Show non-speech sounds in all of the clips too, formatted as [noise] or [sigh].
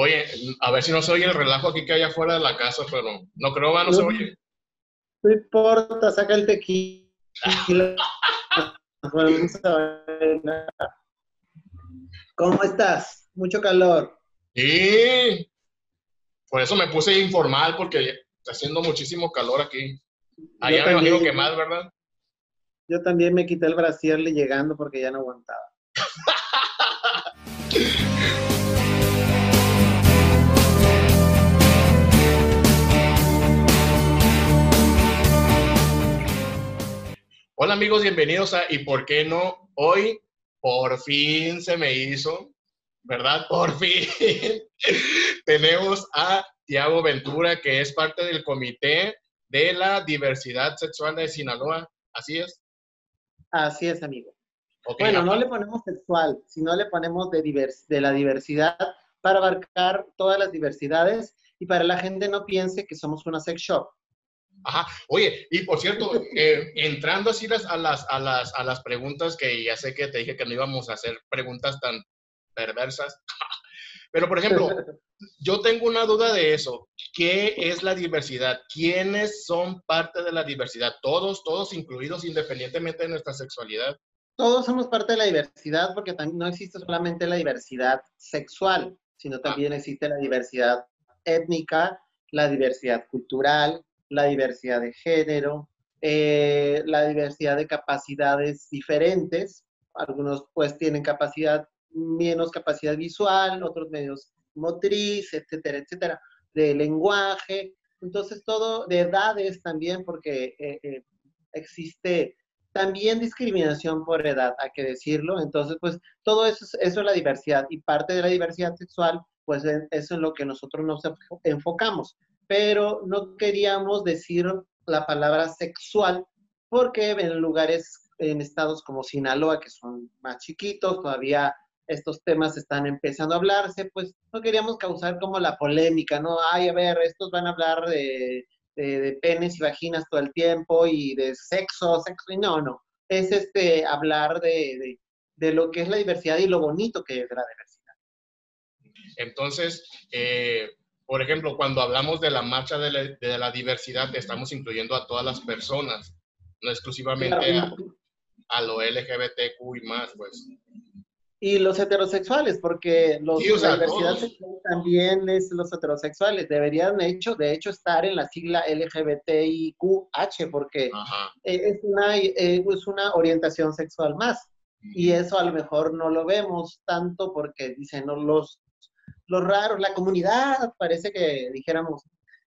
Oye, a ver si no se oye el relajo aquí que hay afuera de la casa, pero no creo que no, se oye. No importa, saca el tequila. [laughs] ¿Cómo estás? Mucho calor. Sí. Por eso me puse informal, porque está haciendo muchísimo calor aquí. Allá me imagino que más, ¿verdad? Yo también me quité el brasier llegando porque ya no aguantaba. [laughs] Hola amigos, bienvenidos a ¿Y por qué no? Hoy por fin se me hizo, ¿verdad? Por fin [laughs] tenemos a Tiago Ventura, que es parte del comité de la diversidad sexual de Sinaloa. ¿Así es? Así es, amigo. bueno, no le ponemos sexual, sino le ponemos de, de la diversidad para abarcar todas las diversidades y para la gente no piense que somos una sex shop. Ajá. Oye, y por cierto, eh, entrando así las, a, las, a, las, a las preguntas que ya sé que te dije que no íbamos a hacer preguntas tan perversas, [laughs] pero por ejemplo, yo tengo una duda de eso. ¿Qué es la diversidad? ¿Quiénes son parte de la diversidad? Todos, todos incluidos independientemente de nuestra sexualidad. Todos somos parte de la diversidad porque no existe solamente la diversidad sexual, sino ah. también existe la diversidad étnica, la diversidad cultural, la diversidad de género, eh, la diversidad de capacidades diferentes. Algunos pues tienen capacidad, menos capacidad visual, otros medios motriz, etcétera, etcétera, de lenguaje. Entonces todo, de edades también, porque eh, eh, existe también discriminación por edad, hay que decirlo. Entonces, pues todo eso, eso es la diversidad y parte de la diversidad sexual, pues eso es lo que nosotros nos enfocamos pero no queríamos decir la palabra sexual porque en lugares, en estados como Sinaloa, que son más chiquitos, todavía estos temas están empezando a hablarse, pues no queríamos causar como la polémica, ¿no? Ay, a ver, estos van a hablar de, penes y vaginas todo el tiempo y de sexo, sexo, y no, no. Es este, hablar de, de lo que es la diversidad y lo bonito que es la diversidad. Entonces, eh, por ejemplo, cuando hablamos de la marcha de la, diversidad, estamos incluyendo a todas las personas, no exclusivamente a, lo LGBTQ y más, pues. Y los heterosexuales, porque los, la diversidad sexual también es los heterosexuales. Deberían, de hecho, de hecho, estar en la sigla LGBTIQH, porque es una, eh, es una orientación sexual más. Y eso a lo mejor no lo vemos tanto porque dicen, no, los los raros, la comunidad, parece que dijéramos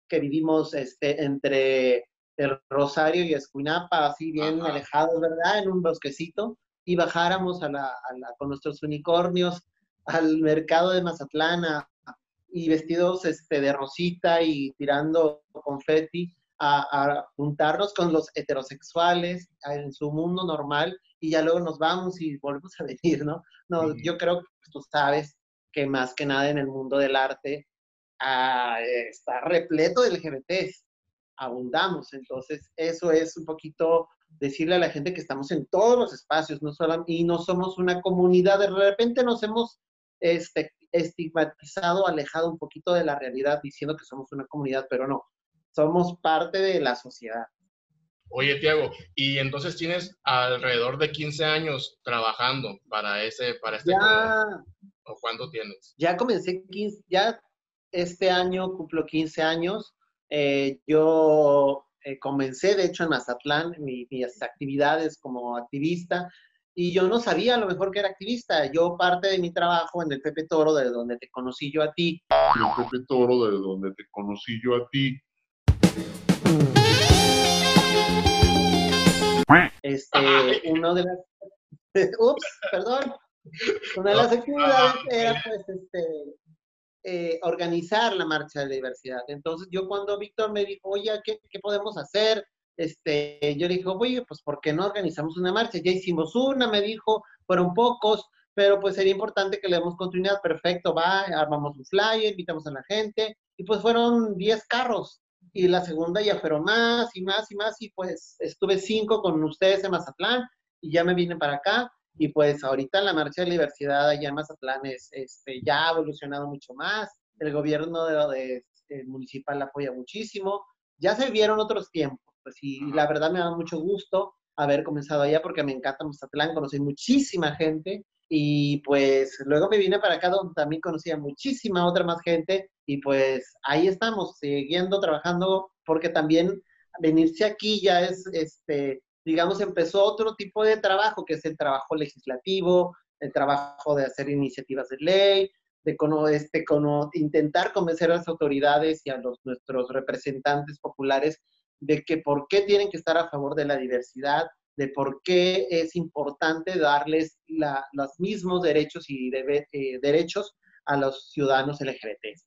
que vivimos este, entre el Rosario y Escuinapa, así bien alejados, ¿verdad? En un bosquecito, y bajáramos a la, con nuestros unicornios al mercado de Mazatlán y vestidos este, de rosita y tirando confeti a, juntarnos con los heterosexuales en su mundo normal y ya luego nos vamos y volvemos a [laughs] venir, ¿no? No, yo creo que tú sabes que más que nada en el mundo del arte ah, está repleto de LGBTs, abundamos. Entonces, eso es un poquito decirle a la gente que estamos en todos los espacios, no solo, y no somos una comunidad, de repente nos hemos este, estigmatizado, alejado un poquito de la realidad, diciendo que somos una comunidad, pero no, somos parte de la sociedad. Oye, Tiago, y entonces tienes alrededor de 15 años trabajando para ese, para este ¿O cuándo tienes? Ya comencé 15, ya este año cumplo 15 años. Eh, yo eh, comencé, de hecho, en Mazatlán, mis actividades como activista, y yo no sabía a lo mejor que era activista. Yo parte de mi trabajo en el Pepe Toro, de donde te conocí yo a ti. El Pepe Toro, de donde te conocí yo a ti. Este, uno de las... [laughs] Ups, perdón. Una de las actividades era pues este, eh, organizar la marcha de la diversidad. Entonces yo cuando Víctor me dijo, oye, ¿qué, ¿qué, podemos hacer? Este, yo le dije, oye, pues ¿por qué no organizamos una marcha? Ya hicimos una, me dijo, fueron pocos, pero pues sería importante que le demos continuidad. Perfecto, va, armamos un flyer, invitamos a la gente, y pues fueron 10 carros. Y la segunda ya fueron más y más y más, y pues estuve cinco con ustedes en Mazatlán, y ya me vine para acá y pues ahorita la marcha de diversidad allá en Mazatlán es, este, ya ha evolucionado mucho más. el gobierno de, municipal apoya muchísimo. Ya se vieron otros tiempos, pues y la verdad me da mucho gusto haber comenzado allá porque me encanta Mazatlán, conocí muchísima gente y pues luego me vine para acá donde también conocía muchísima otra más gente y pues ahí estamos, siguiendo trabajando porque también venirse aquí ya es, este, digamos, empezó otro tipo de trabajo que es el trabajo legislativo, el trabajo de hacer iniciativas de ley, de este, intentar convencer a las autoridades y a los, nuestros representantes populares de que por qué tienen que estar a favor de la diversidad, de por qué es importante darles los mismos derechos y eh, derechos a los ciudadanos LGBT.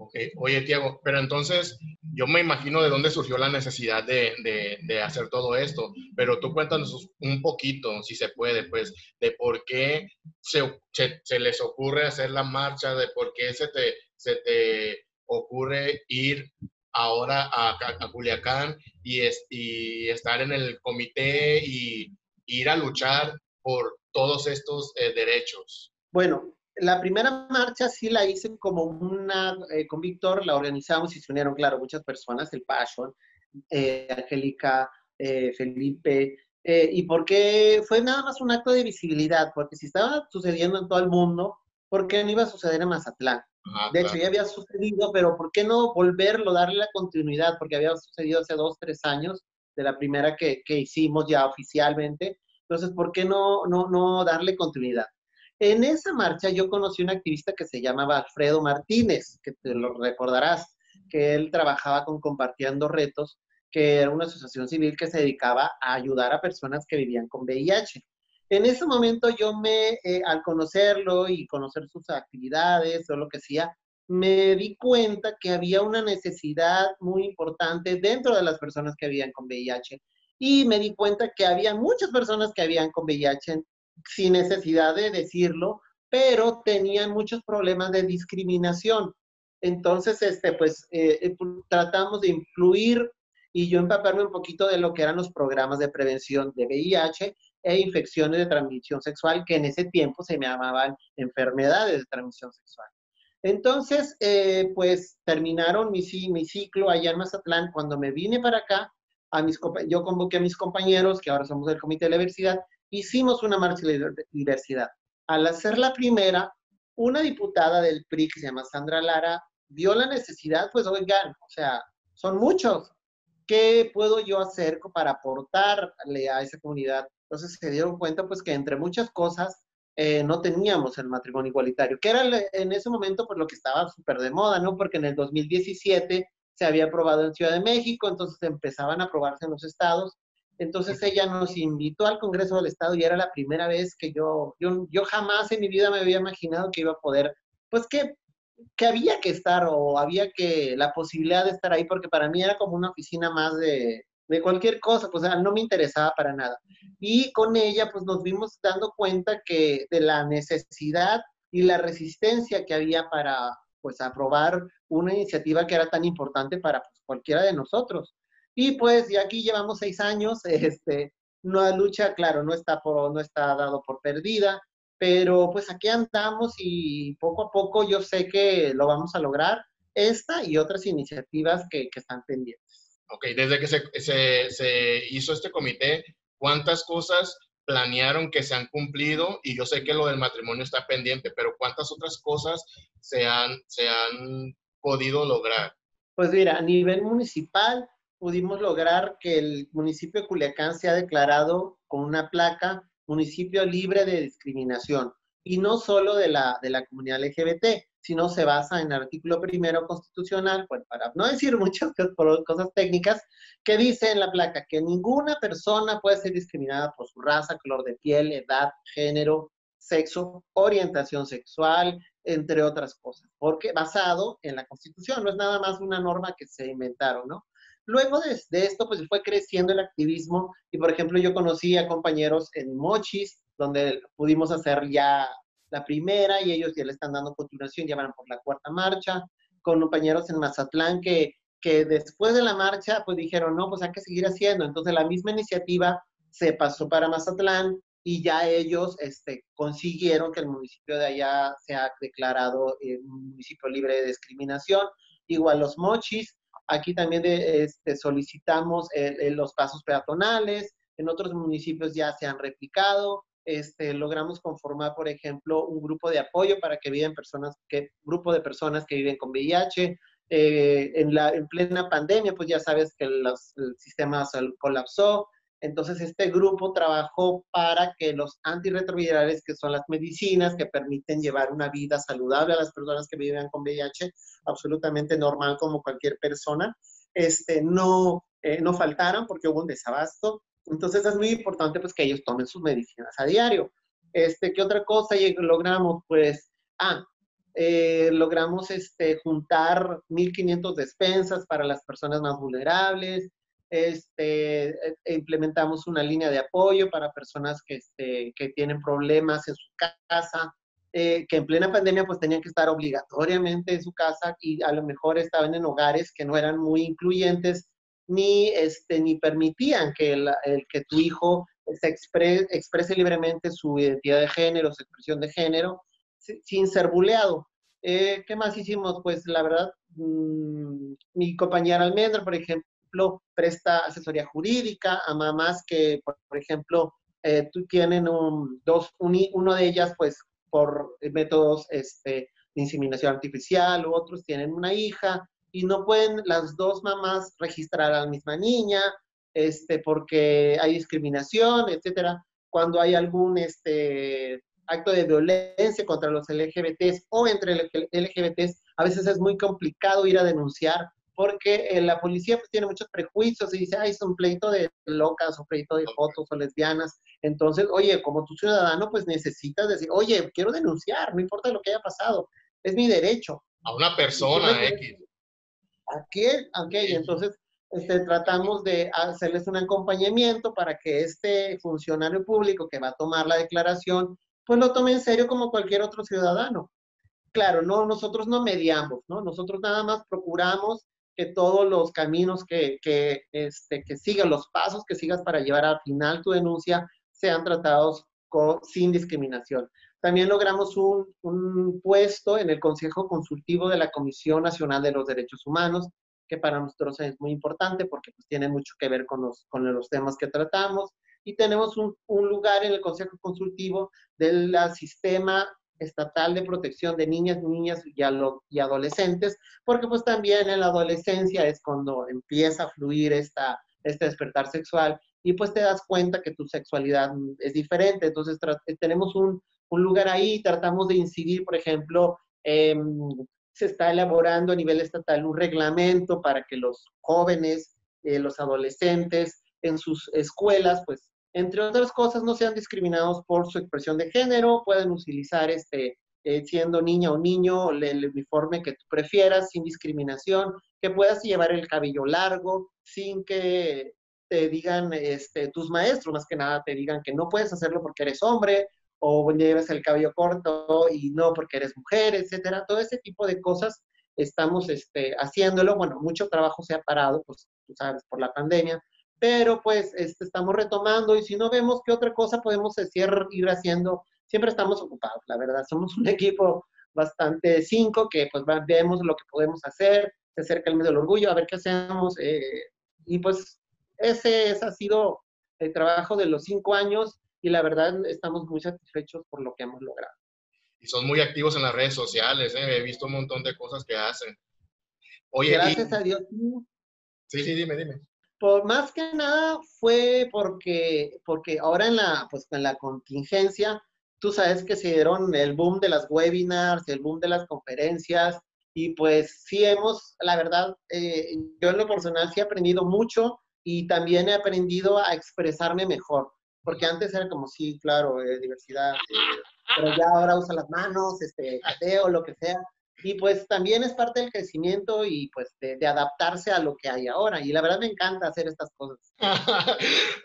Ok, oye Tiago, pero entonces yo me imagino de dónde surgió la necesidad de, hacer todo esto, pero tú cuéntanos un poquito, si se puede, pues, de por qué se, se, les ocurre hacer la marcha, de por qué se te, se te ocurre ir ahora a, Culiacán y estar en el comité y ir a luchar por todos estos eh, derechos. Bueno, la primera marcha sí la hice como una, eh, con Víctor la organizamos y se unieron, claro, muchas personas, el Passion, eh, Angélica, eh, Felipe, y porque fue nada más un acto de visibilidad, porque si estaba sucediendo en todo el mundo, ¿por qué no iba a suceder en Mazatlán? de hecho, ya había sucedido, pero ¿por qué no volverlo, darle la continuidad? Porque había sucedido hace dos, tres años, de la primera que, que hicimos ya oficialmente. Entonces, ¿por qué no, no, no darle continuidad? En esa marcha yo conocí a un activista que se llamaba Alfredo Martínez, que te lo recordarás, que él trabajaba con Compartiendo Retos, que era una asociación civil que se dedicaba a ayudar a personas que vivían con VIH. En ese momento yo me, eh, al conocerlo y conocer sus actividades o lo que sea, me di cuenta que había una necesidad muy importante dentro de las personas que vivían con VIH y me di cuenta que había muchas personas que habían con VIH sin necesidad de decirlo, pero tenían muchos problemas de discriminación. Entonces, este, pues, eh, eh, tratamos de influir y yo empaparme un poquito de lo que eran los programas de prevención de VIH e infecciones de transmisión sexual, que en ese tiempo se llamaban enfermedades de transmisión sexual. Entonces, eh, pues terminaron mi, mi ciclo allá en Mazatlán. Cuando me vine para acá, a mis, yo convoqué a mis compañeros, que ahora somos del Comité de la Diversidad, hicimos una marcha de diversidad. Al hacer la primera, una diputada del PRI que se llama Sandra Lara vio la necesidad, pues oigan, o sea, son muchos. ¿Qué puedo yo hacer para aportarle a esa comunidad? Entonces se dieron cuenta pues que entre muchas cosas eh, no teníamos el matrimonio igualitario, que era en ese momento pues lo que estaba súper de moda, ¿no? Porque en el 2017 se había aprobado en Ciudad de México, entonces empezaban a aprobarse en los estados entonces ella nos invitó al Congreso del Estado y era la primera vez que yo, yo, yo jamás en mi vida me había imaginado que iba a poder, pues que, que había que estar o había que la posibilidad de estar ahí, porque para mí era como una oficina más de, de cualquier cosa, pues no me interesaba para nada. Y con ella pues nos vimos dando cuenta que de la necesidad y la resistencia que había para pues aprobar una iniciativa que era tan importante para pues, cualquiera de nosotros. Y pues ya aquí llevamos seis años, [laughs] este, una lucha, claro, no está, por, no está dado por perdida, pero pues aquí andamos y poco a poco yo sé que lo vamos a lograr, esta y otras iniciativas que, que están pendientes. Ok, desde que se, se, se, hizo este comité, ¿cuántas cosas planearon que se han cumplido? Y yo sé que lo del matrimonio está pendiente, pero ¿cuántas otras cosas se han, se han podido lograr? Pues mira, a nivel municipal, pudimos lograr que el municipio de Culiacán sea declarado con una placa municipio libre de discriminación. Y no solo de la, de la comunidad LGBT, sino se basa en el artículo primero constitucional, para no decir muchas cosas técnicas, que dice en la placa que ninguna persona puede ser discriminada por su raza, color de piel, edad, género, sexo, orientación sexual, entre otras cosas, porque basado en la Constitución, no es nada más una norma que se inventaron, ¿no? Luego de, esto, pues fue creciendo el activismo y, por ejemplo, yo conocí a compañeros en Mochis, donde pudimos hacer ya la primera y ellos ya le están dando continuación, ya van por la cuarta marcha, con compañeros en Mazatlán que, que después de la marcha, pues dijeron, no, pues hay que seguir haciendo. Entonces, la misma iniciativa se pasó para Mazatlán y ya ellos este, consiguieron que el municipio de allá sea declarado un municipio libre de discriminación. Igual los mochis, aquí también este, solicitamos los pasos peatonales, en otros municipios ya se han replicado, este, logramos conformar, por ejemplo, un grupo de apoyo para que viven personas, que, grupo de personas que viven con VIH. Eh, en, la, en plena pandemia, pues ya sabes que el sistema colapsó, entonces, este grupo trabajó para que los antirretrovirales, que son las medicinas que permiten llevar una vida saludable a las personas que viven con VIH, absolutamente normal como cualquier persona, este, no, eh, no faltaran porque hubo un desabasto. Entonces, es muy importante pues, que ellos tomen sus medicinas a diario. Este, ¿Qué otra cosa logramos? Pues, ah, eh, logramos este, juntar 1.500 despensas para las personas más vulnerables, este, e, e implementamos una línea de apoyo para personas que, este, que tienen problemas en su casa, eh, que en plena pandemia pues tenían que estar obligatoriamente en su casa y a lo mejor estaban en hogares que no eran muy incluyentes ni, este, ni permitían que, el, que tu hijo se exprese libremente su identidad de género, su expresión de género, sin ser buleado. Eh, ¿Qué más hicimos? Pues la verdad, mmm, mi compañera Almendra, por ejemplo, presta asesoría jurídica a mamás que, por, ejemplo, eh, tienen un, dos, uno de ellas, pues, por métodos este, de inseminación artificial, u otros tienen una hija y no pueden las dos mamás registrar a la misma niña, este, porque hay discriminación, etcétera. Cuando hay algún este, acto de violencia contra los LGBTs o entre LGBTs, a veces es muy complicado ir a denunciar porque eh, la policía pues, tiene muchos prejuicios y dice, ay, es un pleito de locas o pleito de fotos o lesbianas. Entonces, oye, como tu ciudadano, pues necesitas decir, oye, quiero denunciar, no importa lo que haya pasado, es mi derecho. A una persona X. ¿A qué? Ok, entonces este, tratamos de hacerles un acompañamiento para que este funcionario público que va a tomar la declaración, pues lo tome en serio como cualquier otro ciudadano. Claro, no, nosotros no mediamos, ¿no? Nosotros nada más procuramos que todos los caminos que, que, este, que sigas, los pasos que sigas para llevar al final tu denuncia, sean tratados con, sin discriminación. También logramos un, un, puesto en el Consejo Consultivo de la Comisión Nacional de los Derechos Humanos, que para nosotros es muy importante porque pues, tiene mucho que ver con los, con los temas que tratamos. Y tenemos un, un lugar en el Consejo Consultivo del sistema estatal de protección de niñas, niñas y, adolescentes, porque pues también en la adolescencia es cuando empieza a fluir esta, este despertar sexual y pues te das cuenta que tu sexualidad es diferente. Entonces tenemos un, un, lugar ahí, tratamos de incidir, por ejemplo, se está elaborando a nivel estatal un reglamento para que los jóvenes, eh, los adolescentes en sus escuelas pues entre otras cosas, no sean discriminados por su expresión de género, pueden utilizar este, eh, siendo niña o niño el, uniforme que tú prefieras, sin discriminación, que puedas llevar el cabello largo, sin que te digan este, tus maestros, más que nada, te digan que no puedes hacerlo porque eres hombre, o lleves el cabello corto y no porque eres mujer, etcétera. Todo ese tipo de cosas estamos este, haciéndolo. Bueno, mucho trabajo se ha parado, pues tú sabes, por la pandemia, pero pues este, estamos retomando y si no vemos qué otra cosa podemos decir, ir haciendo, siempre estamos ocupados, la verdad, somos un [laughs] equipo bastante cinco que pues vemos lo que podemos hacer, se acerca el mes del orgullo, a ver qué hacemos eh, y pues ese, ese ha sido el trabajo de los cinco años y la verdad estamos muy satisfechos por lo que hemos logrado. Y son muy activos en las redes sociales, ¿eh? he visto un montón de cosas que hacen. Oye, Gracias a Dios. Sí, sí, dime, dime. Por más que nada fue porque, porque ahora en la, pues, en la contingencia, tú sabes que se dieron el boom de las webinars, el boom de las conferencias, y pues sí hemos, la verdad, eh, yo en lo personal sí he aprendido mucho y también he aprendido a expresarme mejor, porque antes era como, sí, claro, eh, diversidad, eh, pero ya ahora usa las manos, este, ateo, lo que sea, y pues también es parte del crecimiento y pues de, adaptarse a lo que hay ahora. Y la verdad me encanta hacer estas cosas. [laughs]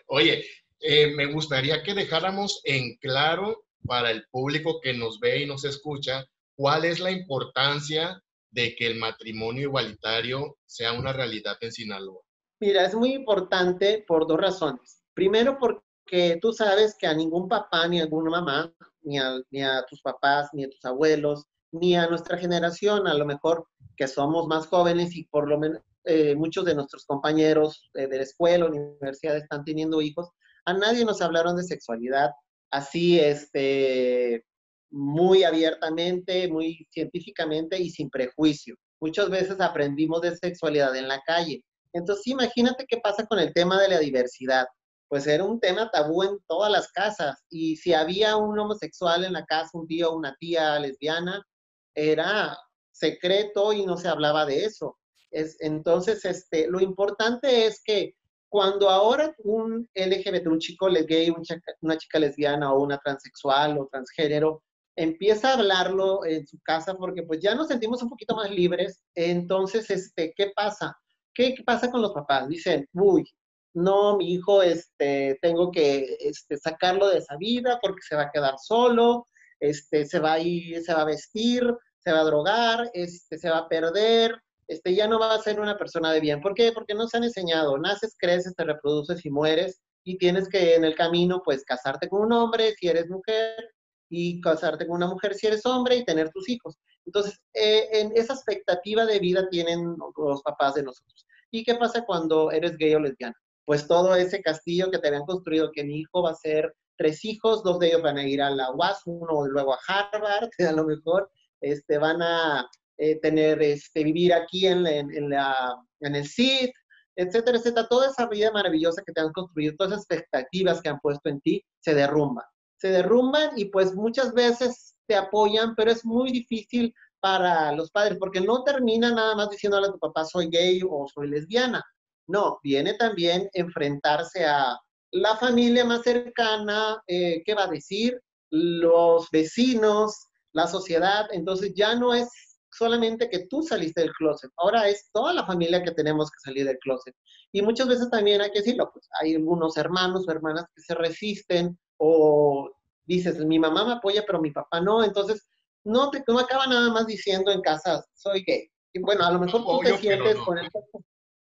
Oye, eh, me gustaría que dejáramos en claro para el público que nos ve y nos escucha cuál es la importancia de que el matrimonio igualitario sea una realidad en Sinaloa. Mira, es muy importante por dos razones. Primero, porque porque tú sabes que a ningún papá ni a alguna mamá, ni a, ni a tus papás, ni a tus abuelos, ni a nuestra generación, a lo mejor que somos más jóvenes y por lo menos eh, muchos de nuestros compañeros de la escuela, universidad están teniendo hijos, a nadie nos hablaron de sexualidad así, este, muy abiertamente, muy científicamente y sin prejuicio. Muchas veces aprendimos de sexualidad en la calle. Entonces, imagínate qué pasa con el tema de la diversidad. Pues era un tema tabú en todas las casas. Y si había un homosexual en la casa, un tío, una tía lesbiana, era secreto y no se hablaba de eso. Es, entonces, este, lo importante es que cuando ahora un LGBT, un chico gay, una chica lesbiana o una transexual o transgénero, empieza a hablarlo en su casa porque pues ya nos sentimos un poquito más libres, entonces, este, ¿qué pasa? ¿Qué, pasa con los papás? Dicen, uy, no, mi hijo, este, tengo que este, sacarlo de esa vida porque se va a quedar solo, este, se va a ir, se va a vestir, se va a drogar, este, se va a perder, este, ya no va a ser una persona de bien. ¿Por qué? Porque no se han enseñado, naces, creces, te reproduces y mueres y tienes que en el camino pues casarte con un hombre si eres mujer y casarte con una mujer si eres hombre y tener tus hijos. Entonces, eh, en esa expectativa de vida tienen los papás de nosotros. ¿Y qué pasa cuando eres gay o lesbiana? Pues todo ese castillo que te habían construido, que mi hijo va a ser tres hijos, dos de ellos van a ir a la UAS, uno luego a Harvard, [laughs] a lo mejor este, van a eh, tener, este, vivir aquí en, en, la, en el CID, etcétera, etcétera. Toda esa vida maravillosa que te han construido, todas esas expectativas que han puesto en ti, se derrumban. Se derrumban y pues muchas veces te apoyan, pero es muy difícil para los padres, porque no termina nada más diciéndole a tu papá soy gay o soy lesbiana. No, viene también enfrentarse a la familia más cercana, eh, ¿qué va a decir? Los vecinos, la sociedad. Entonces ya no es solamente que tú saliste del closet, ahora es toda la familia que tenemos que salir del closet. Y muchas veces también hay que decirlo, pues hay algunos hermanos o hermanas que se resisten o dices, mi mamá me apoya, pero mi papá no, entonces no te no acaba nada más diciendo en casa, soy gay. Y bueno, a lo mejor tú te sientes con eso.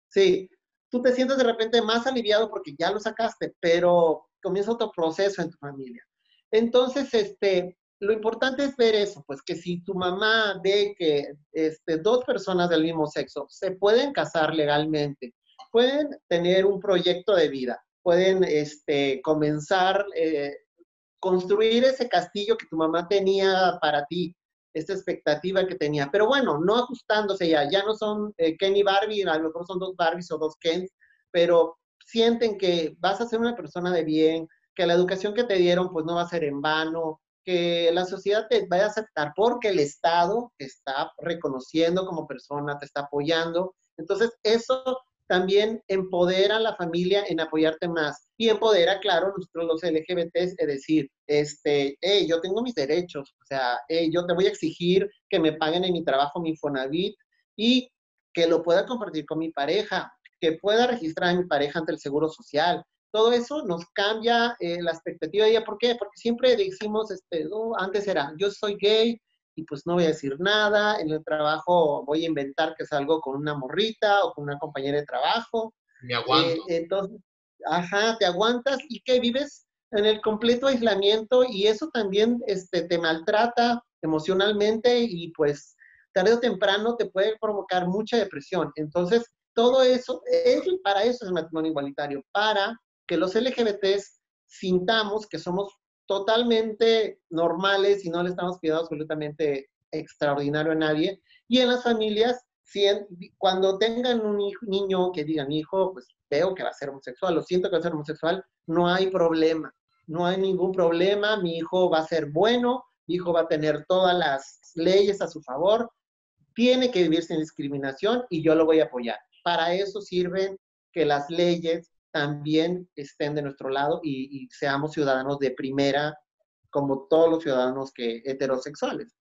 Sí, tú te sientes de repente más aliviado porque ya lo sacaste, pero comienza otro proceso en tu familia. Entonces, este, lo importante es ver eso, pues que si tu mamá ve que este, dos personas del mismo sexo se pueden casar legalmente, pueden tener un proyecto de vida, pueden este, comenzar, eh, construir ese castillo que tu mamá tenía para ti, esa expectativa que tenía. Pero bueno, no ajustándose ya, ya no son eh, Ken y Barbie, a lo mejor son dos Barbies o dos Kens, pero sienten que vas a ser una persona de bien, que la educación que te dieron pues no va a ser en vano, que la sociedad te vaya a aceptar porque el Estado te está reconociendo como persona, te está apoyando. Entonces, eso también empodera a la familia en apoyarte más y empodera, claro, nosotros los LGBTs, es decir, este, hey, yo tengo mis derechos, o sea, hey, yo te voy a exigir que me paguen en mi trabajo mi Fonavit y que lo pueda compartir con mi pareja, que pueda registrar a mi pareja ante el Seguro Social, todo eso nos cambia eh, la expectativa de ella. ¿Por qué? Porque siempre decimos, este, antes era, yo soy gay y pues no voy a decir nada, en el trabajo voy a inventar que salgo con una morrita o con una compañera de trabajo. Me aguanto. Eh, entonces, ajá, te aguantas y que vives en el completo aislamiento y eso también este, te maltrata emocionalmente y pues tarde o temprano te puede provocar mucha depresión. Entonces, todo eso, eso para eso es el matrimonio igualitario, para que los LGBTs sintamos que somos totalmente normales y no le estamos pidiendo absolutamente extraordinario a nadie. Y en las familias, cuando tengan un niño que diga, mi hijo, pues veo que va a ser homosexual, lo siento que va a ser homosexual, no hay problema, no hay ningún problema, mi hijo va a ser bueno, mi hijo va a tener todas las leyes a su favor, tiene que vivir sin discriminación y yo lo voy a apoyar. Para eso sirven que las leyes también estén de nuestro lado y, seamos ciudadanos de primera como todos los ciudadanos que heterosexuales.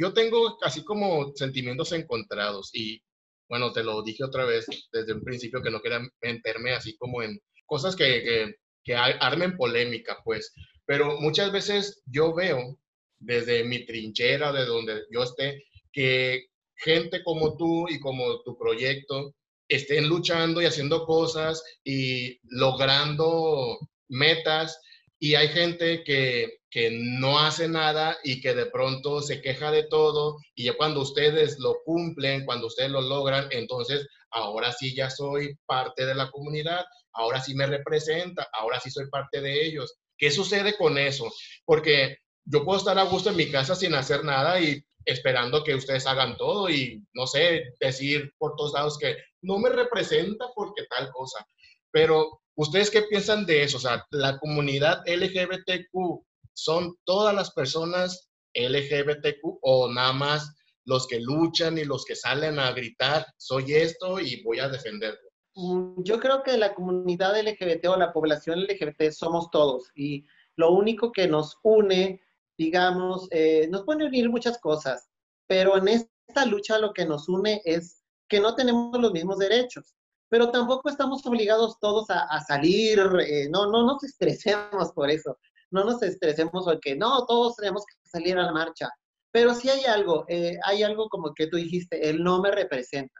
Yo tengo así como sentimientos encontrados y bueno, te lo dije otra vez desde un principio que no quería meterme así como en cosas que, que, que armen polémica, pues, pero muchas veces yo veo desde mi trinchera, de donde yo esté, que gente como tú y como tu proyecto estén luchando y haciendo cosas y logrando metas y hay gente que, que no hace nada y que de pronto se queja de todo y ya cuando ustedes lo cumplen, cuando ustedes lo logran, entonces ahora sí ya soy parte de la comunidad, ahora sí me representa, ahora sí soy parte de ellos. ¿Qué sucede con eso? Porque yo puedo estar a gusto en mi casa sin hacer nada y esperando que ustedes hagan todo y, no sé, decir por todos lados que no me representa porque tal cosa. Pero, ¿ustedes qué piensan de eso? O sea, la comunidad LGBTQ son todas las personas LGBTQ o nada más los que luchan y los que salen a gritar, soy esto y voy a defenderlo. Mm, yo creo que la comunidad LGBT o la población LGBT somos todos y lo único que nos une digamos, eh, nos pueden unir muchas cosas, pero en esta lucha lo que nos une es que no tenemos los mismos derechos, pero tampoco estamos obligados todos a, salir, eh, no, no nos estresemos por eso, no nos estresemos porque no, todos tenemos que salir a la marcha, pero sí hay algo, eh, hay algo como que tú dijiste, él no me representa.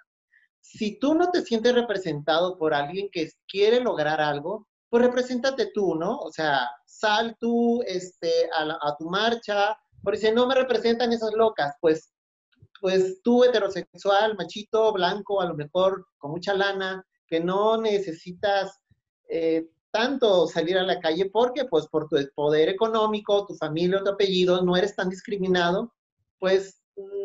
Si tú no te sientes representado por alguien que quiere lograr algo, pues represéntate tú, ¿no? O sea, sal tú este, a, tu marcha, porque si no me representan esas locas, pues, pues tú heterosexual, machito, blanco, a lo mejor con mucha lana, que no necesitas eh, tanto salir a la calle porque pues por tu poder económico, tu familia, tu apellido, no eres tan discriminado, pues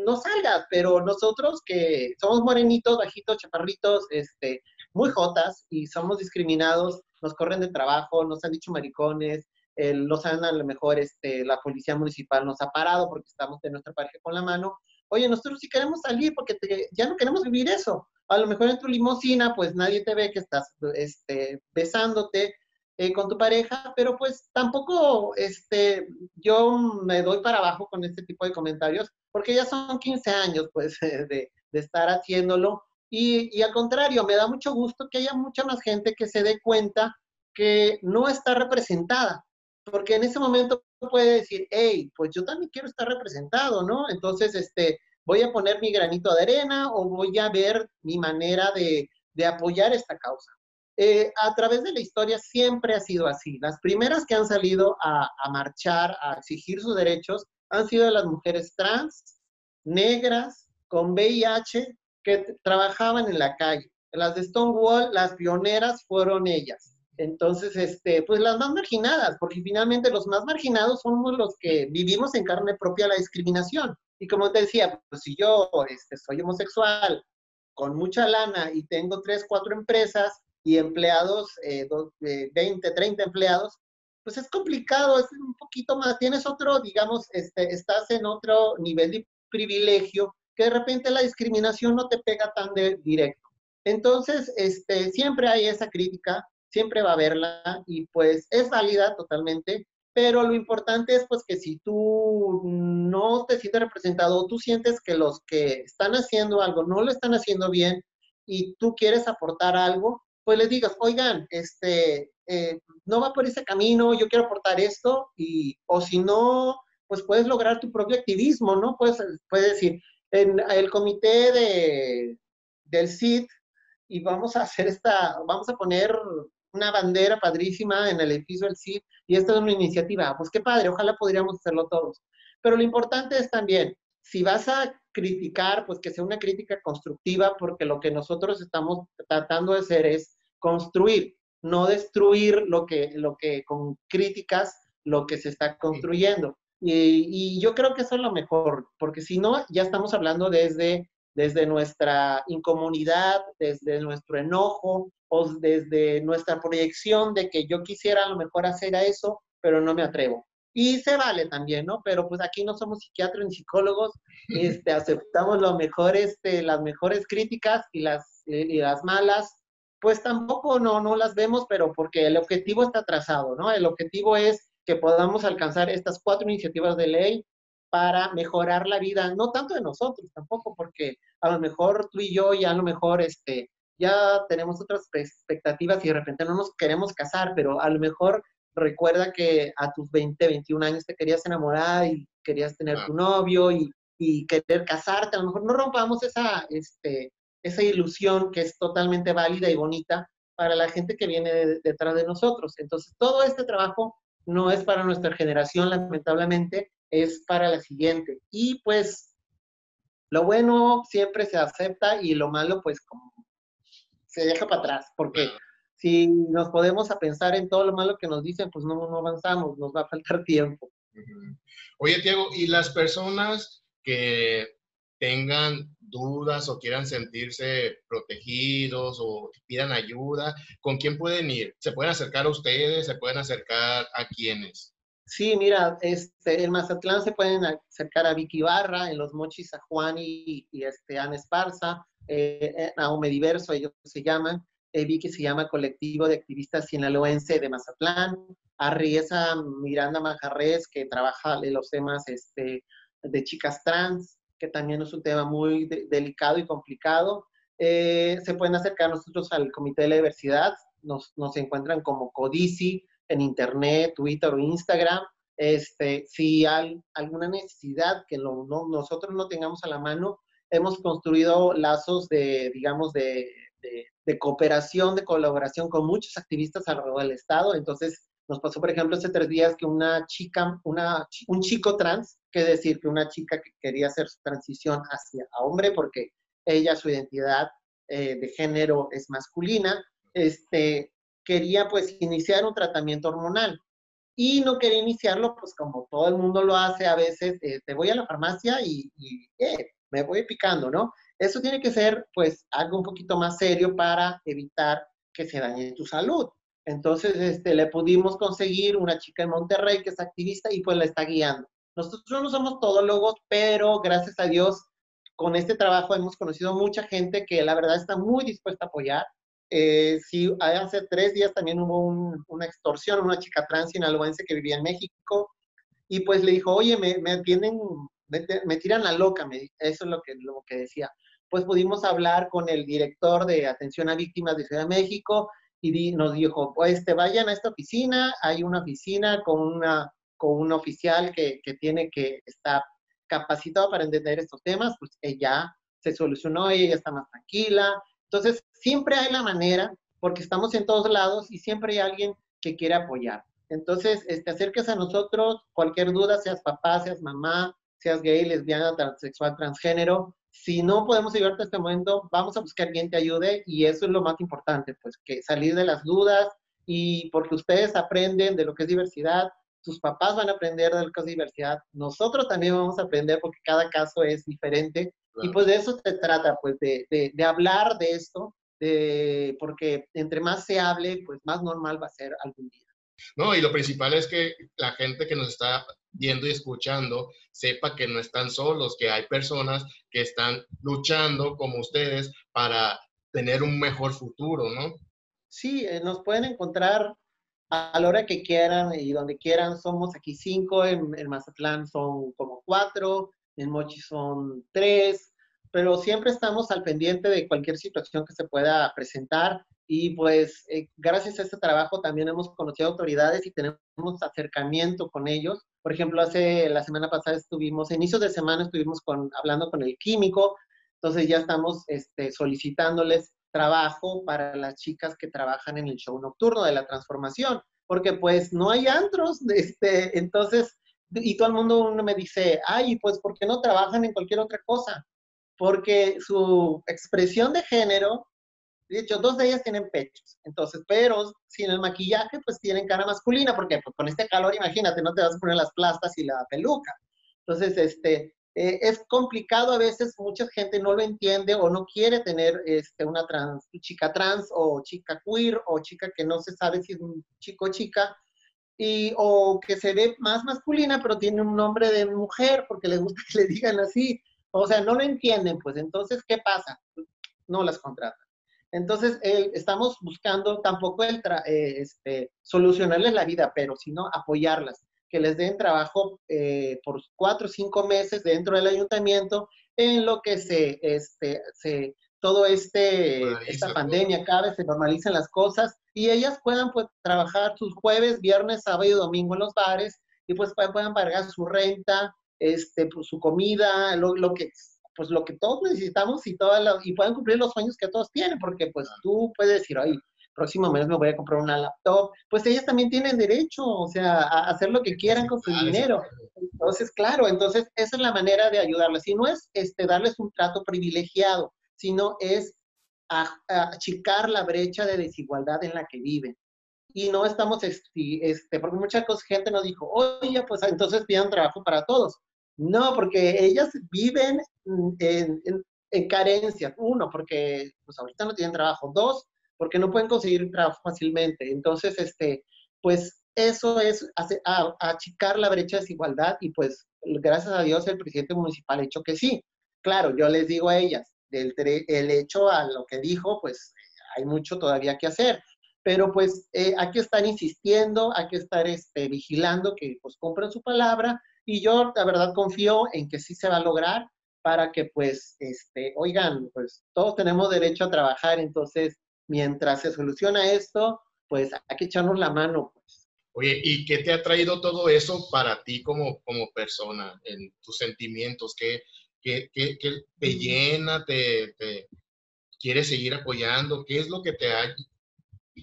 no salgas, pero nosotros que somos morenitos, bajitos, chaparritos, este, muy jotas y somos discriminados, nos corren de trabajo, nos han dicho maricones, los han a lo mejor este, la policía municipal nos ha parado porque estamos de nuestra pareja con la mano. Oye, nosotros sí queremos salir porque ya no queremos vivir eso. A lo mejor en tu limosina, pues nadie te ve que estás este, besándote eh, con tu pareja, pero pues tampoco este, yo me doy para abajo con este tipo de comentarios porque ya son 15 años pues [laughs] de estar haciéndolo y, al contrario, me da mucho gusto que haya mucha más gente que se dé cuenta que no está representada, porque en ese momento puede decir, hey, pues yo también quiero estar representado, ¿no? Entonces, este, voy a poner mi granito de arena o voy a ver mi manera de, apoyar esta causa. Eh, a través de la historia siempre ha sido así. Las primeras que han salido a, a marchar, a exigir sus derechos, han sido las mujeres trans, negras, con VIH que trabajaban en la calle. Las de Stonewall, las pioneras fueron ellas. Entonces, este, pues las más marginadas, porque finalmente los más marginados somos los que vivimos en carne propia la discriminación. Y como te decía, pues si yo este, soy homosexual, con mucha lana y tengo tres, cuatro empresas y empleados, eh, 20, 30 empleados, pues es complicado, es un poquito más, tienes otro, digamos, este, estás en otro nivel de privilegio que de repente la discriminación no te pega tan de directo. Entonces, este, siempre hay esa crítica, siempre va a haberla y pues es válida totalmente, pero lo importante es pues que si tú no te sientes representado, tú sientes que los que están haciendo algo no lo están haciendo bien y tú quieres aportar algo, pues les digas, oigan, este, eh, no va por ese camino, yo quiero aportar esto, y, o si no, pues puedes lograr tu propio activismo, ¿no? Puedes, puedes decir, en el comité de, del CID y vamos a hacer esta, vamos a poner una bandera padrísima en el edificio del CID y esta es una iniciativa. Pues qué padre, ojalá podríamos hacerlo todos. Pero lo importante es también, si vas a criticar, pues que sea una crítica constructiva, porque lo que nosotros estamos tratando de hacer es construir, no destruir lo que, lo que con críticas, lo que se está construyendo. Y, yo creo que eso es lo mejor, porque si no, ya estamos hablando desde, desde nuestra incomunidad, desde nuestro enojo o desde nuestra proyección de que yo quisiera a lo mejor hacer eso, pero no me atrevo. Y se vale también, ¿no? Pero pues aquí no somos psiquiatras ni psicólogos, [laughs] este, aceptamos lo mejor, este, las mejores críticas y las, y las malas, pues tampoco no, no las vemos, pero porque el objetivo está trazado, ¿no? El objetivo es que podamos alcanzar estas cuatro iniciativas de ley para mejorar la vida, no tanto de nosotros tampoco, porque a lo mejor tú y yo ya a lo mejor este, ya tenemos otras expectativas y de repente no nos queremos casar, pero a lo mejor recuerda que a tus 20, 21 años te querías enamorar y querías tener tu novio y, y, querer casarte, a lo mejor no rompamos esa, este, esa ilusión que es totalmente válida y bonita, para la gente que viene detrás de nosotros. Entonces, todo este trabajo no es para nuestra generación, lamentablemente, es para la siguiente. Y pues, lo bueno siempre se acepta y lo malo, pues, como se deja para atrás, porque si nos podemos a pensar en todo lo malo que nos dicen, pues no, no avanzamos, nos va a faltar [laughs] tiempo. Oye, Diego, ¿y las personas que tengan dudas o quieran sentirse protegidos o pidan ayuda, ¿con quién pueden ir? ¿Se pueden acercar a ustedes? ¿Se pueden acercar a quiénes? Sí, mira, este, en Mazatlán se pueden acercar a Vicky Barra, en Los Mochis a Juan y, este, Ana Esparza, eh, a Diverso, ellos se llaman. Eh, Vicky se llama Colectivo de Activistas Sinaloense de Mazatlán. A Riesa Miranda Majarres, que trabaja en los temas este, de chicas trans que también es un tema muy delicado y complicado. Eh, se pueden acercar nosotros al Comité de la Diversidad, nos, nos encuentran como Codici en Internet, Twitter o Instagram. Este, si hay alguna necesidad que no, nosotros no tengamos a la mano, hemos construido lazos de, digamos, de, de, cooperación, de colaboración con muchos activistas alrededor del Estado. Entonces, nos pasó, por ejemplo, hace tres días que una chica, una, un chico trans, que decir que una chica que quería hacer su transición hacia hombre, porque ella, su identidad eh, de género es masculina, este, quería pues iniciar un tratamiento hormonal. Y no quería iniciarlo, pues como todo el mundo lo hace a veces, eh, te voy a la farmacia y, y eh, me voy picando, ¿no? Eso tiene que ser pues algo un poquito más serio para evitar que se dañe tu salud. Entonces, este, le pudimos conseguir una chica en Monterrey que es activista y pues la está guiando. Nosotros no somos todólogos, pero gracias a Dios, con este trabajo hemos conocido mucha gente que la verdad está muy dispuesta a apoyar. Eh, sí, hace tres días también hubo una extorsión, una chica trans sinaloense que vivía en México, y pues le dijo, oye, me, me atienden, me, tiran la loca, me, eso es lo que, lo que decía. Pues pudimos hablar con el director de atención a víctimas de Ciudad de México, y nos dijo, pues te vayan a esta oficina, hay una oficina con, una, con un oficial que, que tiene que estar capacitado para entender estos temas, pues ella se solucionó y ella está más tranquila. Entonces, siempre hay la manera, porque estamos en todos lados y siempre hay alguien que quiere apoyar. Entonces, este, acerques a nosotros, cualquier duda, seas papá, seas mamá, seas gay, lesbiana, transexual, transgénero, si no podemos ayudarte en este momento, vamos a buscar quien te ayude y eso es lo más importante, pues que salir de las dudas y porque ustedes aprenden de lo que es diversidad, sus papás van a aprender de es diversidad, nosotros también vamos a aprender porque cada caso es diferente y pues de eso se trata, pues de, de, de hablar de esto, de, porque entre más se hable, pues más normal va a ser algún día. No, y lo principal es que la gente que nos está viendo y escuchando sepa que no están solos, que hay personas que están luchando como ustedes para tener un mejor futuro, ¿no? Sí, eh, nos pueden encontrar a la hora que quieran y donde quieran. Somos aquí cinco, en, en Mazatlán son como cuatro, en Mochi son tres, pero siempre estamos al pendiente de cualquier situación que se pueda presentar y pues eh, gracias a este trabajo también hemos conocido autoridades y tenemos acercamiento con ellos. Por ejemplo, hace la semana pasada estuvimos, inicios de semana estuvimos con, hablando con el químico, entonces ya estamos este, solicitándoles trabajo para las chicas que trabajan en el show nocturno de la transformación, porque pues no hay antros, [laughs] este, entonces, y todo el mundo me dice, ay, pues ¿por qué no trabajan en cualquier otra cosa? Porque su expresión de género de hecho, dos de ellas tienen pechos. Entonces, pero sin el maquillaje, pues tienen cara masculina, porque pues, con este calor, imagínate, no te vas a poner las plastas y la peluca. Entonces, este, eh, es complicado a veces, mucha gente no lo entiende o no quiere tener este, una trans, chica trans o chica queer o chica que no se sabe si es un chico o chica, y, o que se ve más masculina, pero tiene un nombre de mujer porque le gusta [laughs] que le digan así. O sea, no lo entienden, pues entonces, ¿qué pasa? No las contratan. Entonces, estamos buscando tampoco el eh, este, solucionarles la vida, pero sino apoyarlas, que les den trabajo eh, por cuatro o cinco meses dentro del ayuntamiento en lo que se, este, se todo este, esta pandemia acabe, se normalicen las cosas y ellas puedan pues, trabajar sus jueves, viernes, sábado y domingo en los bares y pues puedan pagar su renta, este, pues, su comida, lo, lo que pues lo que todos necesitamos y, todas y pueden cumplir los sueños que todos tienen, porque pues tú puedes decir, ay, próximo mes me voy a comprar una laptop, pues ellas también tienen derecho, o sea, a hacer lo que quieran con su dinero. Entonces, claro, entonces esa es la manera de ayudarles. Y no es este, darles un trato privilegiado, sino es achicar la brecha de desigualdad en la que viven. Y no estamos, este, este porque mucha gente nos dijo, oye, pues entonces pidan trabajo para todos. No, porque ellas viven en, en, carencias. Uno, porque pues ahorita no tienen trabajo. Dos, porque no pueden conseguir trabajo fácilmente. Entonces, este, pues eso es achicar la brecha de desigualdad y pues gracias a Dios el presidente municipal ha hecho que sí. Claro, yo les digo a ellas, el, el hecho a lo que dijo, pues hay mucho todavía que hacer pero pues eh, hay que estar insistiendo, hay que estar este, vigilando que pues compren su palabra y yo la verdad confío en que sí se va a lograr para que pues, este, oigan, pues todos tenemos derecho a trabajar, entonces mientras se soluciona esto, pues hay que echarnos la mano. Pues. Oye, ¿y qué te ha traído todo eso para ti como, como persona, en tus sentimientos? ¿Qué, qué, qué, te mm. llena, te, te quieres seguir apoyando? ¿Qué es lo que te ha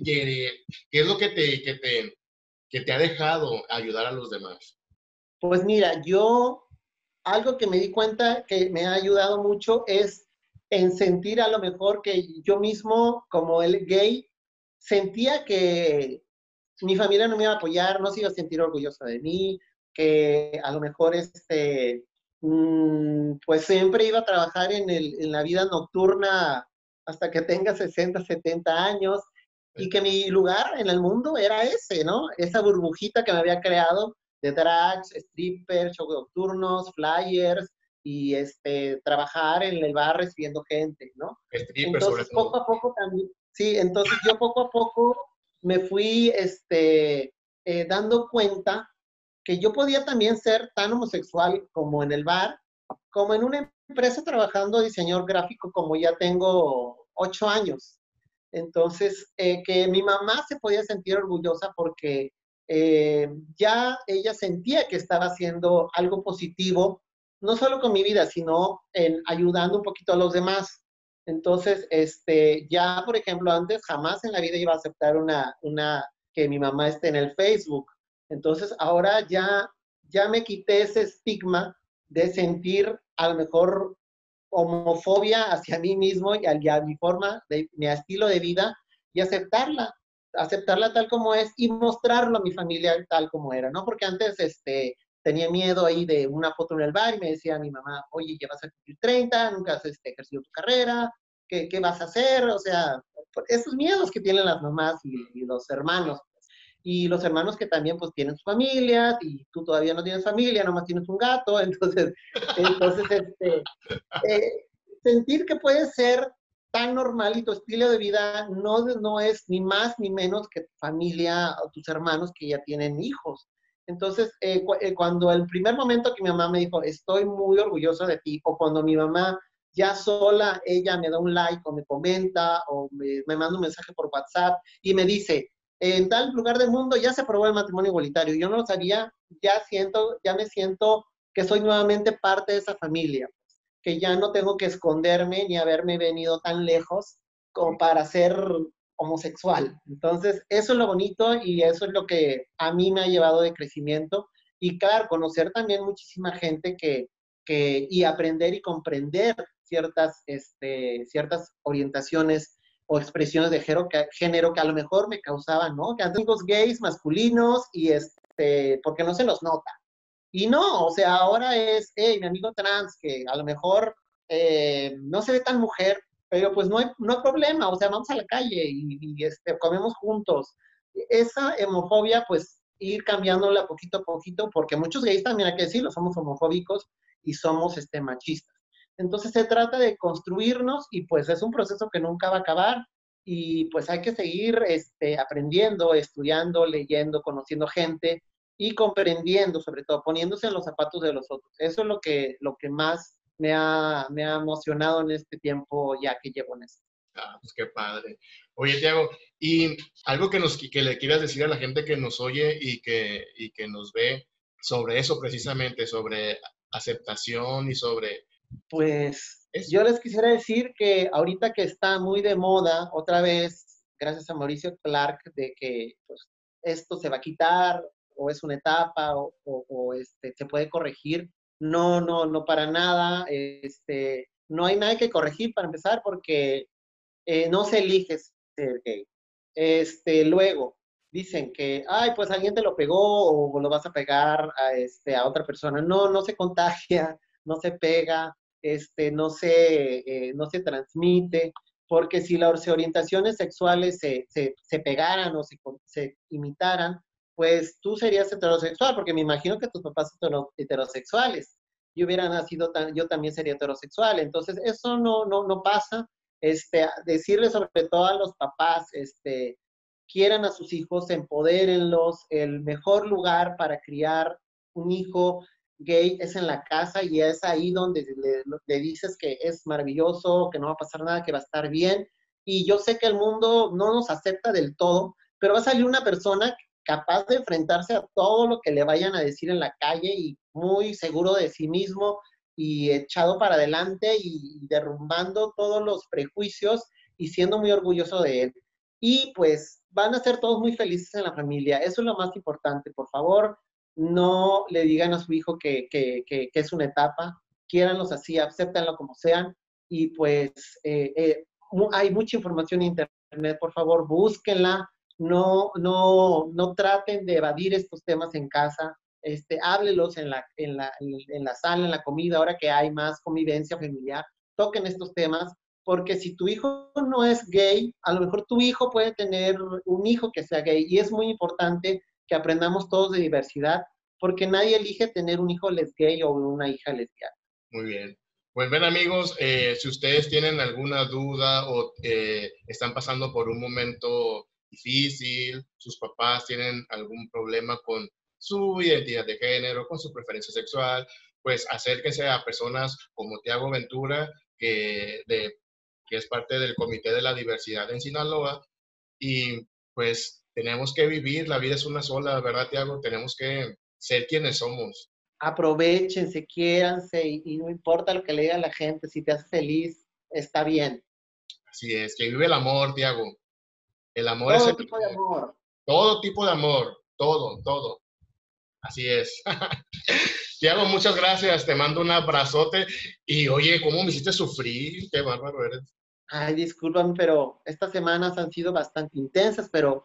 ¿Qué, es lo que te, que te, que te ha dejado ayudar a los demás? Pues mira, yo algo que me di cuenta que me ha ayudado mucho es en sentir a lo mejor que yo mismo, como el gay, sentía que mi familia no me iba a apoyar, no se iba a sentir orgullosa de mí, que a lo mejor este, mm, pues siempre iba a trabajar en, el, en la vida nocturna hasta que tenga 60, 70 años y que mi lugar en el mundo era ese, ¿no? Esa burbujita que me había creado de drags, strippers, shows nocturnos, flyers y este, trabajar en el bar recibiendo gente, ¿no? Strippers, entonces, poco a poco también, sí, entonces yo poco a poco me fui este, eh, dando cuenta que yo podía también ser tan homosexual como en el bar, como en una empresa trabajando diseñador gráfico como ya tengo ocho años. Entonces, eh, que mi mamá se podía sentir orgullosa porque eh, ya ella sentía que estaba haciendo algo positivo, no solo con mi vida, sino en ayudando un poquito a los demás. Entonces, este, ya, por ejemplo, antes jamás en la vida iba a aceptar una, una que mi mamá esté en el Facebook. Entonces, ahora ya, ya me quité ese estigma de sentir a lo mejor homofobia hacia mí mismo y a, mi forma, de, mi estilo de vida y aceptarla, aceptarla tal como es y mostrarlo a mi familia tal como era, ¿no? Porque antes este, tenía miedo ahí de una foto en el bar y me decía mi mamá, oye, ya vas a cumplir 30, nunca has este, ejercido tu carrera, ¿qué, ¿qué, vas a hacer? O sea, esos miedos que tienen las mamás y los hermanos y los hermanos que también pues tienen sus familias y tú todavía no tienes familia, nomás tienes un gato, [laughs] entonces, entonces este, eh, sentir que puedes ser tan normal y tu estilo de vida no, no es ni más ni menos que tu familia o tus hermanos que ya tienen hijos. Entonces, eh, eh, cuando el primer momento que mi mamá me dijo, estoy muy orgullosa de ti, o cuando mi mamá ya sola, ella me da un like o me comenta o me, manda un mensaje por WhatsApp y me dice, en tal lugar del mundo ya se aprobó el matrimonio igualitario. Yo no lo sabía, ya siento, ya me siento que soy nuevamente parte de esa familia, que ya no tengo que esconderme ni haberme venido tan lejos como para ser homosexual. Entonces, eso es lo bonito y eso es lo que a mí me ha llevado de crecimiento. Y claro, conocer también muchísima gente que, que y aprender y comprender ciertas, este, ciertas orientaciones o expresiones de género que, género que a lo mejor me causaban, ¿no? Que amigos gays masculinos y este, porque no se los nota. Y no, o sea, ahora es, hey, mi amigo trans, que a lo mejor eh, no se ve tan mujer, pero pues no hay, no hay problema, o sea, vamos a la calle y, este, comemos juntos. Esa homofobia, pues ir cambiándola poquito a poquito, porque muchos gays también hay que decirlo, somos homofóbicos y somos este, machistas. Entonces se trata de construirnos y pues es un proceso que nunca va a acabar y pues hay que seguir este, aprendiendo, estudiando, leyendo, conociendo gente y comprendiendo, sobre todo poniéndose en los zapatos de los otros. Eso es lo que, lo que más me ha, me ha emocionado en este tiempo ya que llevo en esto. Ah, pues qué padre. Oye, Tiago, y algo que, nos, que le quieras decir a la gente que nos oye y que, y que nos ve sobre eso precisamente, sobre aceptación y sobre pues yo les quisiera decir que ahorita que está muy de moda, otra vez, gracias a Mauricio Clark, de que pues, esto se va a quitar o es una etapa o, este, se puede corregir. No, no, no para nada. Este, no hay nada que corregir para empezar porque eh, no se elige ser gay. Este, luego, dicen que, ay, pues alguien te lo pegó o lo vas a pegar a, este, a otra persona. No, no se contagia, [laughs] no se pega, este, no, se, eh, no se transmite, porque si las orientaciones sexuales se, se, pegaran o se, se, imitaran, pues tú serías heterosexual, porque me imagino que tus papás son heterosexuales. Yo hubiera nacido, yo también sería heterosexual. Entonces, eso no, no, no pasa. Este, decirle sobre todo a los papás, este, quieran a sus hijos, empodérenlos, el mejor lugar para criar un hijo gay es en la casa y es ahí donde le, dices que es maravilloso, que no va a pasar nada, que va a estar bien. Y yo sé que el mundo no nos acepta del todo, pero va a salir una persona capaz de enfrentarse a todo lo que le vayan a decir en la calle y muy seguro de sí mismo y echado para adelante y derrumbando todos los prejuicios y siendo muy orgulloso de él. Y pues van a ser todos muy felices en la familia. Eso es lo más importante. Por favor, no le digan a su hijo que, es una etapa. Quiéranlos así, acéptenlo como sean. Y pues eh, eh, hay mucha información en Internet. Por favor, búsquenla. No, no, no traten de evadir estos temas en casa. Este, háblelos en la, en, la, en la sala, en la comida, ahora que hay más convivencia familiar. Toquen estos temas porque si tu hijo no es gay, a lo mejor tu hijo puede tener un hijo que sea gay y es muy importante que aprendamos todos de diversidad porque nadie elige tener un hijo les gay o una hija lesbiana. Muy bien. Pues ven amigos, eh, si ustedes tienen alguna duda o eh, están pasando por un momento difícil, sus papás tienen algún problema con su identidad de género, con su preferencia sexual, pues acérquense a personas como Tiago Ventura, que de que es parte del Comité de la Diversidad en Sinaloa. Y pues tenemos que vivir, la vida es una sola, ¿verdad, Tiago? Tenemos que ser quienes somos. Aprovechense, quiéranse y, no importa lo que le diga la gente, si te hace feliz, está bien. Así es, que vive el amor, Tiago. El amor todo es... tipo de amor. Todo tipo de amor, todo, todo. Así es. [laughs] Tiago, muchas gracias. Te mando un abrazote. Y oye, ¿cómo me hiciste sufrir? Qué bárbaro eres. Ay, discúlpame, pero estas semanas han sido bastante intensas, pero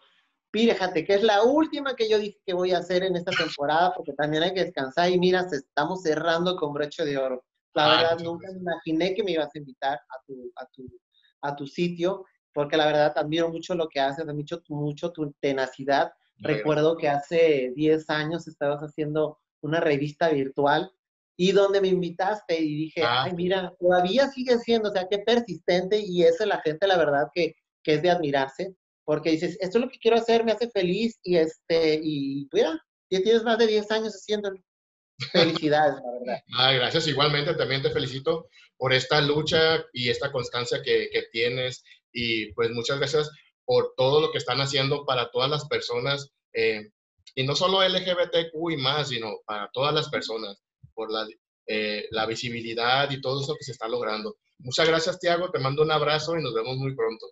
fíjate que es la última que yo dije que voy a hacer en esta temporada, porque también hay que descansar y mira, estamos cerrando con broche de oro. La ah, verdad, nunca me imaginé que me ibas a invitar a tu, a tu, a tu sitio, porque la verdad admiro mucho lo que haces, mucho, mucho tu tenacidad. Recuerdo que hace 10 años estabas haciendo una revista virtual y donde me invitaste y dije, ah. ay, mira, todavía sigue siendo, o sea, qué persistente y eso la gente, la verdad, que, que, es de admirarse, porque dices, esto es lo que quiero hacer, me hace feliz y este, y mira, ya tienes más de 10 años haciéndolo. Felicidades, la verdad. [laughs] Ah, gracias, igualmente también te felicito por esta lucha y esta constancia que, que tienes y pues muchas gracias por todo lo que están haciendo para todas las personas, eh, y no solo LGBTQ y más, sino para todas las personas por la, eh, la visibilidad y todo eso que se está logrando. Muchas gracias, Tiago. Te mando un abrazo y nos vemos muy pronto.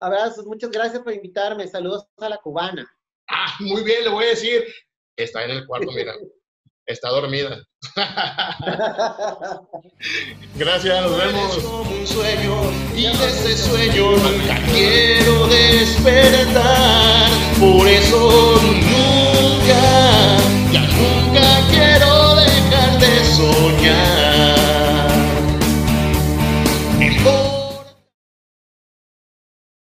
Abrazos, muchas gracias por invitarme. Saludos a la cubana. Ah, muy bien, le voy a decir. Está en el cuarto, mira. [laughs] Está dormida. Gracias, nos vemos. Como un sueño y de ese sueño nunca quiero despertar. Por eso nunca, ya nunca quiero soñar.